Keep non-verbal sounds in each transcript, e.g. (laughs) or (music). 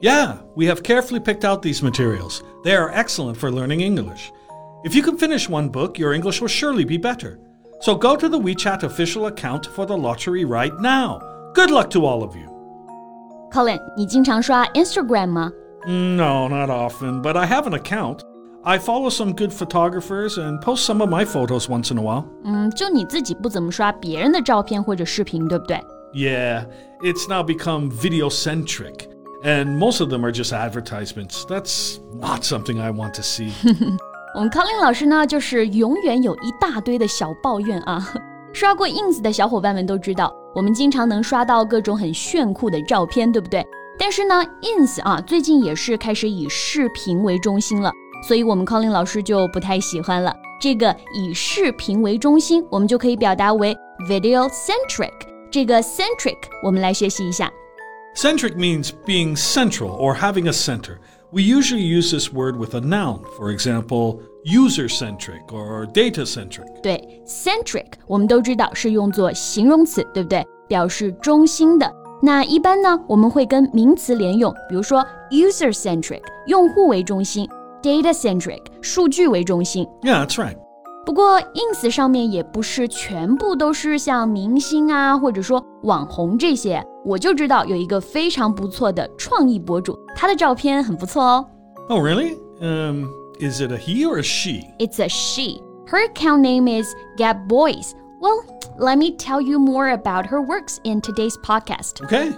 Yeah, we have carefully picked out these materials. They are excellent for learning English. If you can finish one book, your English will surely be better. So go to the WeChat official account for the lottery right now. Good luck to all of you. Colin，你经常刷 Instagram 吗？No, not often, but I have an account. I follow some good photographers and post some of my photos once in a while. 嗯，就你自己不怎么刷别人的照片或者视频，对不对？Yeah, it's now become video centric. And most of them are just advertisements. That's not something I want to see. (laughs) 我们康林老师呢，就是永远有一大堆的小抱怨啊。(laughs) 刷过 ins 的小伙伴们都知道，我们经常能刷到各种很炫酷的照片，对不对？但是呢，ins 啊，最近也是开始以视频为中心了，所以我们康林老师就不太喜欢了。这个以视频为中心，我们就可以表达为 video centric。这个 centric，我们来学习一下。Centric means being central or having a center. We usually use this word with a noun. For example, user centric or data centric. 对，centric 我们都知道是用作形容词，对不对？表示中心的。那一般呢，我们会跟名词连用，比如说 user centric 用户为中心，data centric 数据为中心。Yeah, that's right. 不过，ins 上面也不是全部都是像明星啊，或者说网红这些。 我就知道有一个非常不错的创意博主，他的照片很不错哦。Oh, really? Um, is it a he or a she? It's a she. Her account name is Gab Bois. Well, let me tell you more about her works in today's podcast. Okay.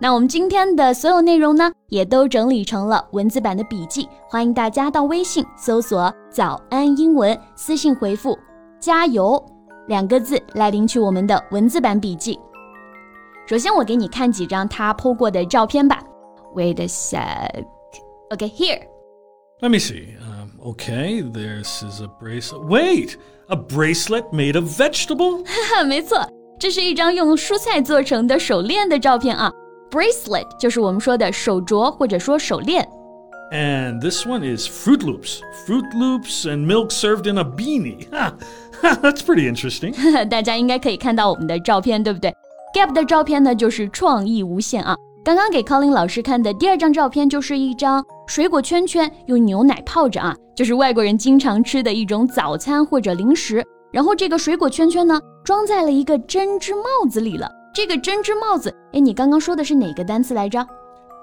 那我们今天的所有内容呢，也都整理成了文字版的笔记，欢迎大家到微信搜索“早安英文”，私信回复“加油”两个字来领取我们的文字版笔记。首先，我给你看几张他 PO 过的照片吧。Wait a sec. Okay, here. Let me see. Um, okay, this is a bracelet. Wait, a bracelet made of vegetable? (laughs) 没错，这是一张用蔬菜做成的手链的照片啊。Bracelet 就是我们说的手镯或者说手链。And this one is Froot Loops. Froot Loops and milk served in a beanie. Huh. (laughs) That's pretty interesting. (laughs) 大家应该可以看到我们的照片，对不对？？Gap 的照片呢，就是创意无限啊！刚刚给 Colin 老师看的第二张照片，就是一张水果圈圈，用牛奶泡着啊，就是外国人经常吃的一种早餐或者零食。然后这个水果圈圈呢，装在了一个针织帽子里了。这个针织帽子，哎，你刚刚说的是哪个单词来着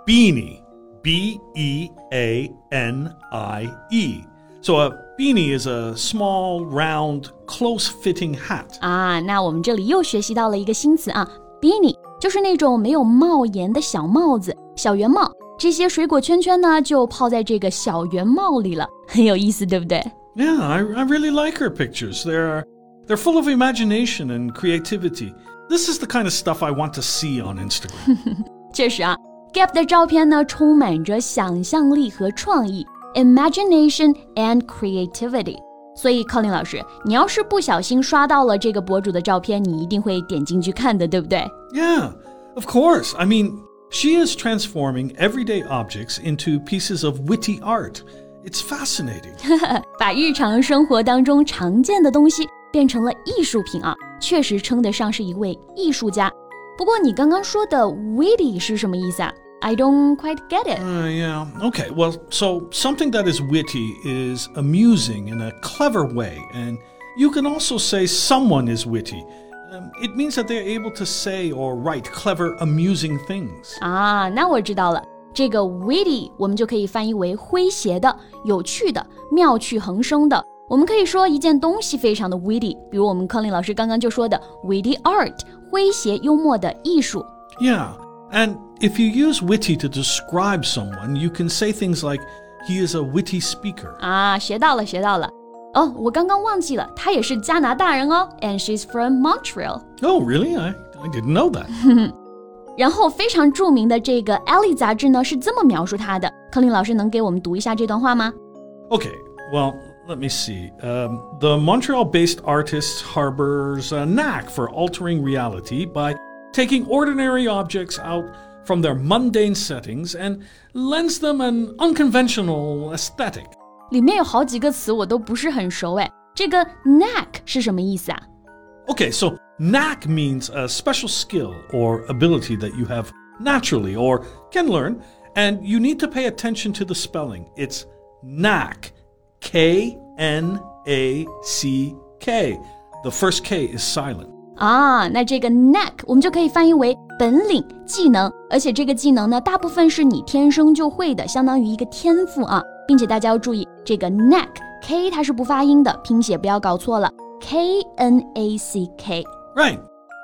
？Beanie，B E A N I E。So a beanie is a small, round, close-fitting hat. 啊，那我们这里又学习到了一个新词啊 Beanie 就是那种没有帽檐的小帽子，小圆帽。这些水果圈圈呢，就泡在这个小圆帽里了，很有意思，对不对？Yeah, I I really like her pictures. They're they're full of imagination and creativity. This is the kind of stuff I want to see on Instagram. (laughs) 确实啊，Gab 的照片呢，充满着想象力和创意，imagination and creativity。所以，Colin 老师，你要是不小心刷到了这个博主的照片，你一定会点进去看的，对不对？Yeah, of course. I mean, she is transforming everyday objects into pieces of witty art. It's fascinating. 把日常生活当中常见的东西变成了艺术品啊，确实称得上是一位艺术家。不过，你刚刚说的 witty 是什么意思啊 ？I don't quite get it. Uh, yeah. Okay. Well, so something that is witty is amusing in a clever way. And you can also say someone is witty. Um, it means that they're able to say or write clever, amusing things. 啊，那我知道了。这个 witty 我们就可以翻译为诙谐的、有趣的、妙趣横生的。我们可以说一件东西非常的 witty，比如我们康林老师刚刚就说的 witty art，诙谐幽默的艺术。Yeah. And if you use witty to describe someone, you can say things like, he is a witty speaker. 啊，学到了，学到了。哦，我刚刚忘记了，她也是加拿大人哦，and she's from Montreal. Oh, really? I I didn't know that. (laughs) 然后非常着名的这个《Ellie》杂志呢是这么描述他的。柯林老师能给我们读一下这段话吗？Okay, well. Let me see. Um, the Montreal based artist harbors a knack for altering reality by taking ordinary objects out from their mundane settings and lends them an unconventional aesthetic. 里面有好几个词我都不是很熟哎，这个 knack 是什么意思啊？Okay, so knack means a special skill or ability that you have naturally or can learn, and you need to pay attention to the spelling. It's knack, K N A C K. The first K is silent. 啊，那这个 knack 我们就可以翻译为本领、技能，而且这个技能呢，大部分是你天生就会的，相当于一个天赋啊，并且大家要注意，这个 knack k 它是不发音的，拼写不要搞错了，k n a c k。Right。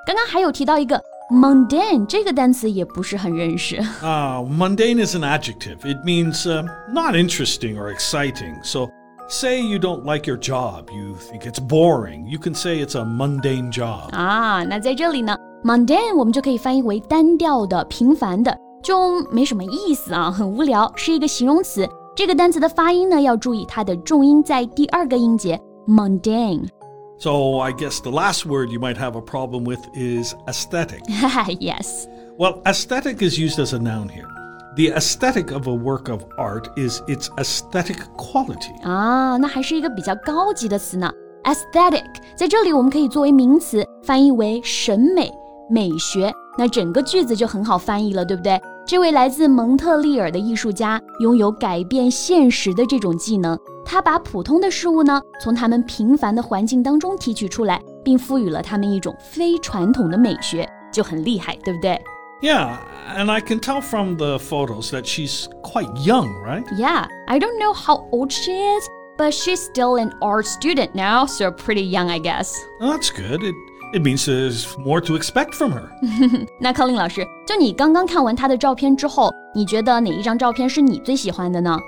刚刚还有提到一个 mundane 这个单词也不是很认识。啊、uh,，mundane is an adjective. It means、uh, not interesting or exciting. So Say you don't like your job, you think it's boring. You can say it's a mundane job. 啊，那在这里呢，mundane 我们就可以翻译为单调的、平凡的，就没什么意思啊，很无聊，是一个形容词。这个单词的发音呢，要注意它的重音在第二个音节 mundane。So I guess the last word you might have a problem with is aesthetic. (laughs) yes. Well, aesthetic is used as a noun here. The aesthetic of a work of art is its aesthetic quality. 啊，那还是一个比较高级的词呢。aesthetic 在这里我们可以作为名词翻译为审美、美学。那整个句子就很好翻译了，对不对？这位来自蒙特利尔的艺术家拥有改变现实的这种技能。他把普通的事物呢，从他们平凡的环境当中提取出来，并赋予了他们一种非传统的美学，就很厉害，对不对 ？Yeah, and I can tell from the photos that she's quite young, right? Yeah, I don't know how old she is, but she's still an art student now, so pretty young, I guess. Well, that's good. It it means there's more to expect from her. (laughs) 那柯林老师，就你刚刚看完她的照片之后，你觉得哪一张照片是你最喜欢的呢？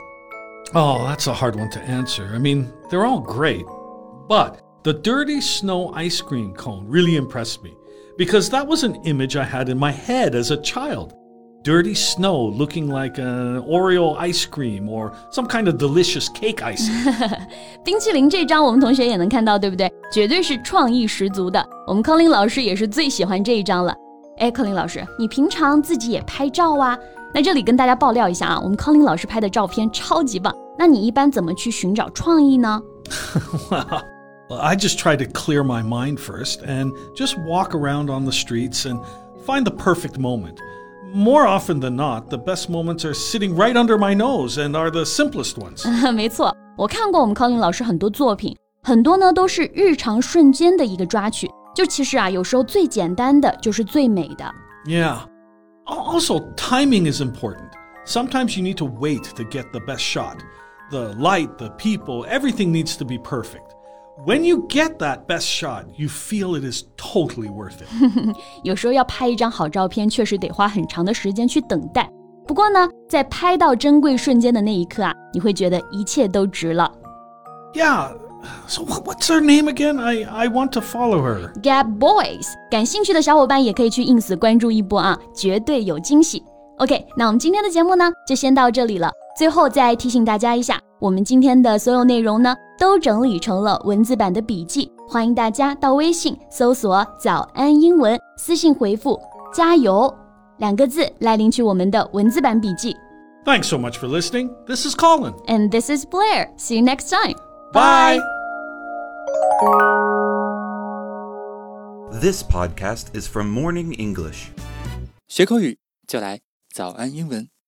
Oh, that's a hard one to answer. I mean, they're all great, but the dirty snow ice cream cone really impressed me because that was an image I had in my head as a child. Dirty snow looking like an Oreo ice cream or some kind of delicious cake ice. 冰淇淋这张我们同学也能看到，对不对？绝对是创意十足的。我们康(laughs) 林老师也是最喜欢这一张了。哎，康林老师，你平常自己也拍照啊？那这里跟大家爆料一下啊，我们康林老师拍的照片超级棒。那你一般怎么去寻找创意呢 (laughs) ？I just try to clear my mind first and just walk around on the streets and find the perfect moment. More often than not, the best moments are sitting right under my nose and are the simplest ones. (laughs) 没错，我看过我们 Colin 老师很多作品，很多呢都是日常瞬间的一个抓取。就其实啊，有时候最简单的就是最美的。Yeah. Also, timing is important. Sometimes you need to wait to get the best shot. The light, the people, everything needs to be perfect. When you get that best shot, you feel it is totally worth it. 有时候要拍一张好照片，确实得花很长的时间去等待。不过呢，在拍到珍贵瞬间的那一刻啊，你会觉得一切都值了。Yeah. So what's her name again? I I want to follow her. Gap Boys，感兴趣的小伙伴也可以去 ins 关注一波啊，绝对有惊喜。OK，那我们今天的节目呢，就先到这里了。最后再提醒大家一下，我们今天的所有内容呢，都整理成了文字版的笔记，欢迎大家到微信搜索“早安英文”，私信回复“加油”两个字来领取我们的文字版笔记。Thanks so much for listening. This is Colin. And this is Blair. See you next time. Bye. This podcast is from Morning English. 学口语就来早安英文。